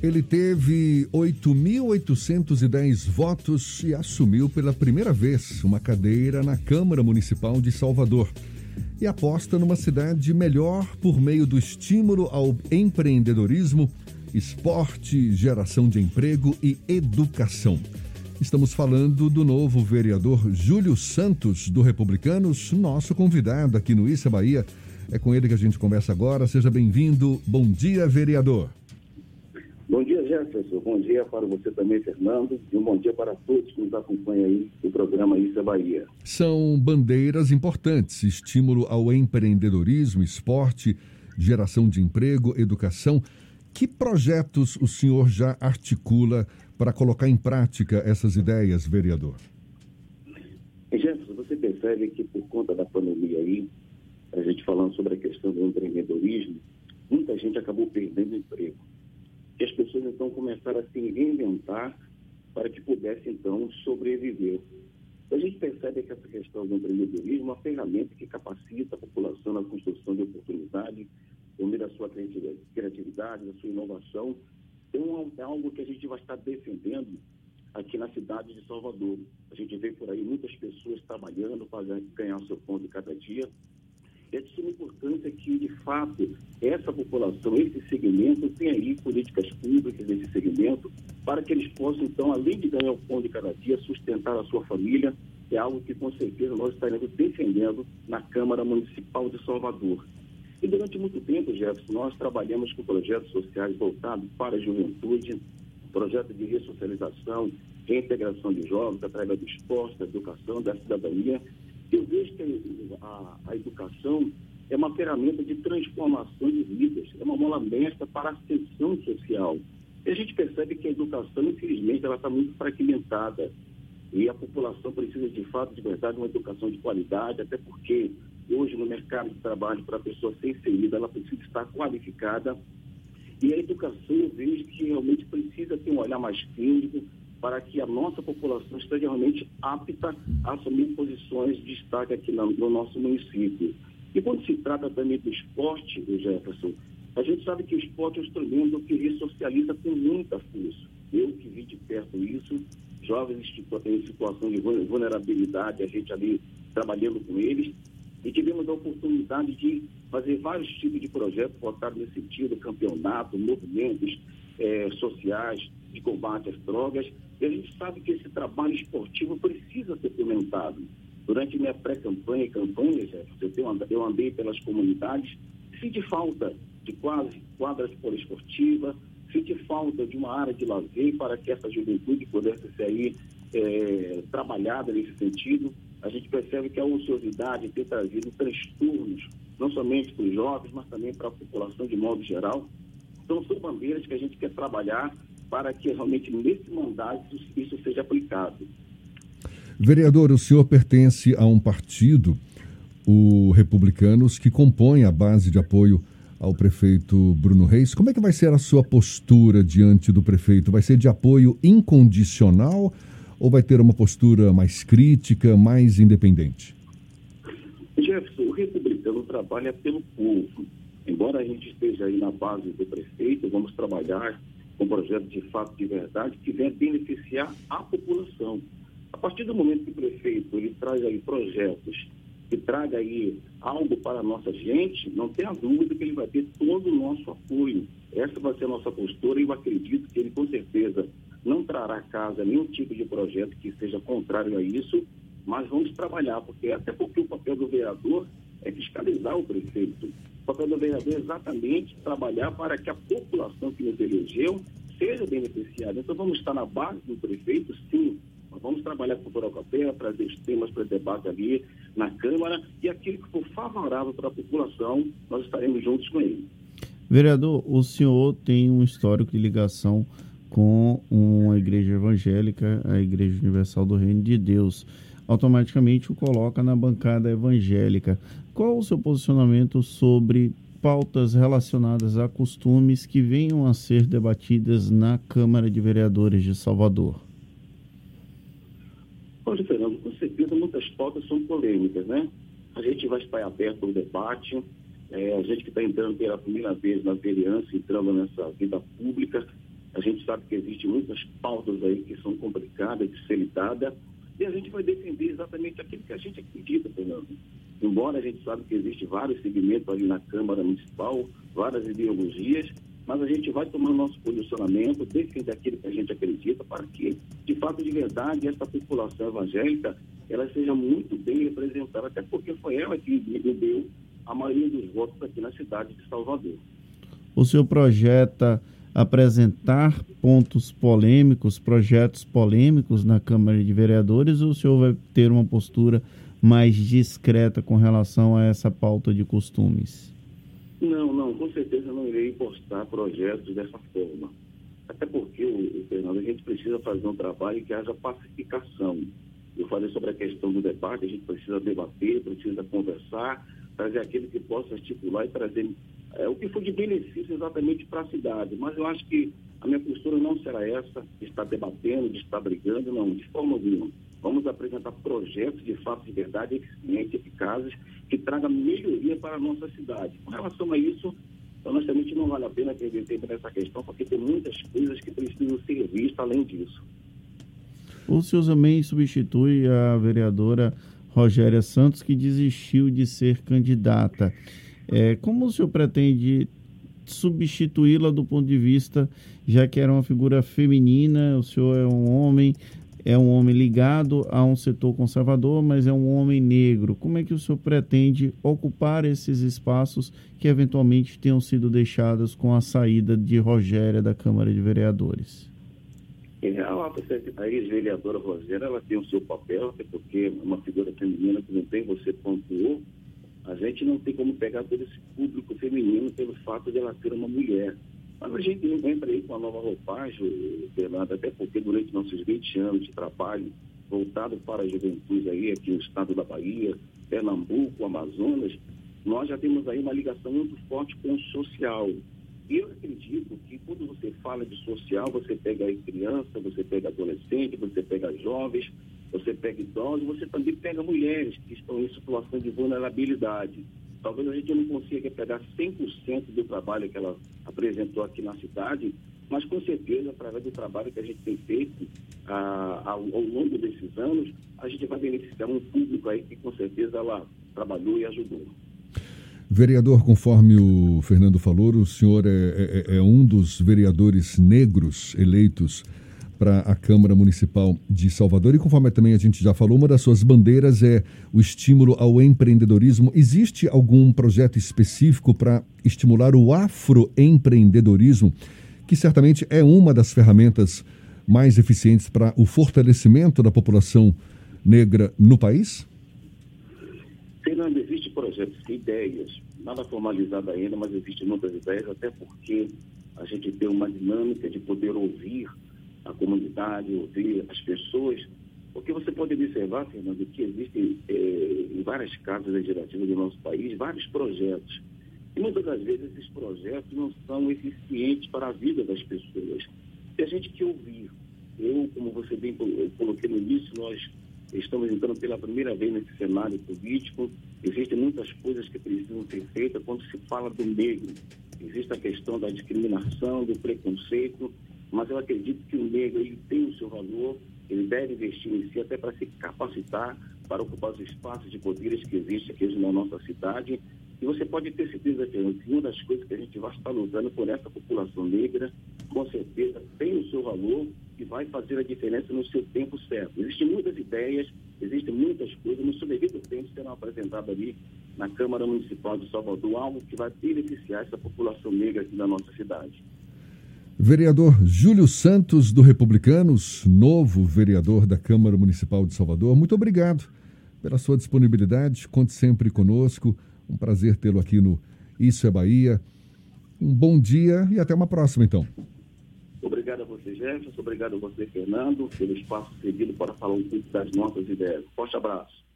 Ele teve 8.810 votos e assumiu pela primeira vez uma cadeira na Câmara Municipal de Salvador. E aposta numa cidade melhor por meio do estímulo ao empreendedorismo, esporte, geração de emprego e educação. Estamos falando do novo vereador Júlio Santos, do Republicanos, nosso convidado aqui no Issa Bahia. É com ele que a gente conversa agora. Seja bem-vindo. Bom dia, vereador. Jefferson. Bom dia para você também, Fernando. E um bom dia para todos que nos acompanham aí no programa Isso é Bahia. São bandeiras importantes: estímulo ao empreendedorismo, esporte, geração de emprego, educação. Que projetos o senhor já articula para colocar em prática essas ideias, vereador? Jefferson, você percebe que por conta da pandemia aí, a gente falando sobre a questão do empreendedorismo, muita gente acabou perdendo emprego que as pessoas então começaram a se reinventar para que pudessem então sobreviver. A gente percebe que essa questão do empreendedorismo é uma ferramenta que capacita a população na construção de oportunidades, por meio da sua criatividade, da sua inovação. Então, é algo que a gente vai estar defendendo aqui na cidade de Salvador. A gente vê por aí muitas pessoas trabalhando para ganhar o seu pão de cada dia é de suma importância que, de fato, essa população, esse segmento, tenha aí políticas públicas nesse segmento, para que eles possam, então, além de ganhar o pão de cada dia, sustentar a sua família, é algo que, com certeza, nós estaremos defendendo na Câmara Municipal de Salvador. E durante muito tempo, Jefferson, nós trabalhamos com projetos sociais voltados para a juventude, projetos de ressocialização, reintegração de jovens através do esporte, da educação, da cidadania, eu vejo que a, a educação é uma ferramenta de transformação de vidas, é uma mola mestra para a ascensão social. E a gente percebe que a educação, infelizmente, ela está muito fragmentada. E a população precisa, de fato, de verdade, de uma educação de qualidade, até porque hoje no mercado de trabalho, para a pessoa ser inserida, ela precisa estar qualificada. E a educação, eu vejo que realmente precisa ter um olhar mais clínico, para que a nossa população esteja realmente apta a assumir posições de destaque aqui no, no nosso município. E quando se trata também do esporte, Jefferson, a gente sabe que o esporte é um instrumento que ressocializa com muita força. Eu que vi de perto isso, jovens em situação de vulnerabilidade, a gente ali trabalhando com eles, e tivemos a oportunidade de fazer vários tipos de projetos voltados nesse sentido, campeonato, movimentos eh, sociais de combate às drogas, e a gente sabe que esse trabalho esportivo precisa ser implementado. Durante minha pré-campanha e campanha, eu andei pelas comunidades, senti falta de quase quadras poliesportivas, senti falta de uma área de lazer para que essa juventude pudesse aí é, trabalhada nesse sentido. A gente percebe que a ociosidade tem trazido transtornos, não somente para os jovens, mas também para a população de modo geral. Então, são bandeiras que a gente quer trabalhar para que realmente nesse mandato isso seja aplicado. Vereador, o senhor pertence a um partido, o Republicanos, que compõe a base de apoio ao prefeito Bruno Reis. Como é que vai ser a sua postura diante do prefeito? Vai ser de apoio incondicional ou vai ter uma postura mais crítica, mais independente? Jefferson, o republicano trabalha pelo povo. Embora a gente esteja aí na base do prefeito, vamos trabalhar um projeto de fato de verdade que venha beneficiar a população. A partir do momento que o prefeito ele traz aí projetos que traga aí algo para a nossa gente, não tenha dúvida que ele vai ter todo o nosso apoio. Essa vai ser a nossa postura e eu acredito que ele com certeza não trará a casa nenhum tipo de projeto que seja contrário a isso, mas vamos trabalhar, porque até porque o papel do vereador é fiscalizar o prefeito papel do vereador é exatamente trabalhar para que a população que nos elegeu seja beneficiada. Então, vamos estar na base do prefeito, sim. Nós vamos trabalhar com o Borocopé, trazer os temas para debate ali na Câmara e aquilo que for favorável para a população, nós estaremos juntos com ele. Vereador, o senhor tem um histórico de ligação com uma igreja evangélica, a Igreja Universal do Reino de Deus. Automaticamente o coloca na bancada evangélica. Qual o seu posicionamento sobre pautas relacionadas a costumes que venham a ser debatidas na Câmara de Vereadores de Salvador? Olha, Fernando, com certeza muitas pautas são polêmicas, né? A gente vai estar aberto ao debate, é, a gente que está entrando pela primeira vez na vereança, entrando nessa vida pública, A gente sabe que existem muitas pautas aí que são complicadas de ser lidada e a gente vai defender exatamente aquilo que a gente acredita, Fernando. Embora a gente sabe que existe vários segmentos ali na Câmara Municipal, várias ideologias, mas a gente vai tomar nosso posicionamento, defender aquilo que a gente acredita, para que, de fato, de verdade, essa população evangélica ela seja muito bem representada, até porque foi ela que deu a maioria dos votos aqui na cidade de Salvador. O senhor projeta apresentar pontos polêmicos, projetos polêmicos na Câmara de Vereadores, ou o senhor vai ter uma postura mais discreta com relação a essa pauta de costumes? Não, não, com certeza não irei postar projetos dessa forma. Até porque, Fernando, a gente precisa fazer um trabalho que haja pacificação. Eu falei sobre a questão do debate, a gente precisa debater, precisa conversar, trazer aquilo que possa estipular e trazer é, o que for de benefício exatamente para a cidade. Mas eu acho que a minha postura não será essa, de estar debatendo, de estar brigando, não, de forma alguma. Vamos apresentar projetos de fato de verdade eficientes, eficazes, que tragam melhoria para a nossa cidade. Com relação a isso, honestamente não vale a pena perder tempo nessa questão, porque tem muitas coisas que precisam ser vistas além disso. O senhor também substitui a vereadora Rogéria Santos, que desistiu de ser candidata. É, como o senhor pretende substituí-la do ponto de vista, já que era uma figura feminina, o senhor é um homem, é um homem ligado a um setor conservador, mas é um homem negro. Como é que o senhor pretende ocupar esses espaços que eventualmente tenham sido deixados com a saída de Rogéria da Câmara de Vereadores? É, a ex-vereadora Rogéria ela tem o seu papel, até porque é uma figura feminina que não tem, você pontuou, a gente não tem como pegar todo esse público feminino pelo fato de ela ser uma mulher. Mas a gente entra aí com uma nova roupagem, Fernando, até porque durante nossos 20 anos de trabalho voltado para a juventude aí, aqui no estado da Bahia, Pernambuco, Amazonas, nós já temos aí uma ligação muito forte com o social. E eu acredito que quando você fala de social, você pega aí criança, você pega adolescente, você pega jovens, você pega idosos, você também pega mulheres que estão em situação de vulnerabilidade. Talvez a gente não consiga pegar 100% do trabalho que ela apresentou aqui na cidade, mas com certeza, através do trabalho que a gente tem feito ah, ao, ao, longo desses anos, a gente vai beneficiar um público aí que com certeza ela trabalhou e ajudou. Vereador, conforme o Fernando falou, o senhor é, é, é um dos vereadores negros eleitos para a Câmara Municipal de Salvador. E conforme também a gente já falou, uma das suas bandeiras é o estímulo ao empreendedorismo. Existe algum projeto específico para estimular o afroempreendedorismo, que certamente é uma das ferramentas mais eficientes para o fortalecimento da população negra no país? Fernando, existem projetos, ideias, nada formalizado ainda, mas existem muitas ideias, até porque a gente tem uma dinâmica de poder ouvir a comunidade, ouvir as pessoas, porque você pode observar, Fernando, que existem eh, em várias casas legislativas do nosso país vários projetos. E muitas das vezes esses projetos não são eficientes para a vida das pessoas. E a gente que ouvir. Eu, como você bem coloquei no início, nós estamos entrando pela primeira vez nesse cenário político. Existem muitas coisas que precisam ser feitas quando se fala do negro. Existe a questão da discriminação, do preconceito, mas eu acredito que o negro ele tem o seu valor, ele deve investir em si até para se capacitar para ocupar os espaços de poderes que existem aqui na nossa cidade. E você pode ter certeza que uma das coisas que a gente vai estar lutando por essa população negra, com certeza tem o seu valor e vai fazer a diferença no seu tempo certo. Existem muitas ideias, existem muitas coisas, no seu devido tempo serão apresentadas ali na Câmara Municipal de Salvador, algo que vai beneficiar essa população negra aqui da nossa cidade. Vereador Júlio Santos, do Republicanos, novo vereador da Câmara Municipal de Salvador, muito obrigado pela sua disponibilidade. Conte sempre conosco. Um prazer tê-lo aqui no Isso é Bahia. Um bom dia e até uma próxima, então. Obrigado a você, Jefferson. Obrigado a você, Fernando, pelo espaço cedido para falar um pouco das nossas ideias. Forte abraço.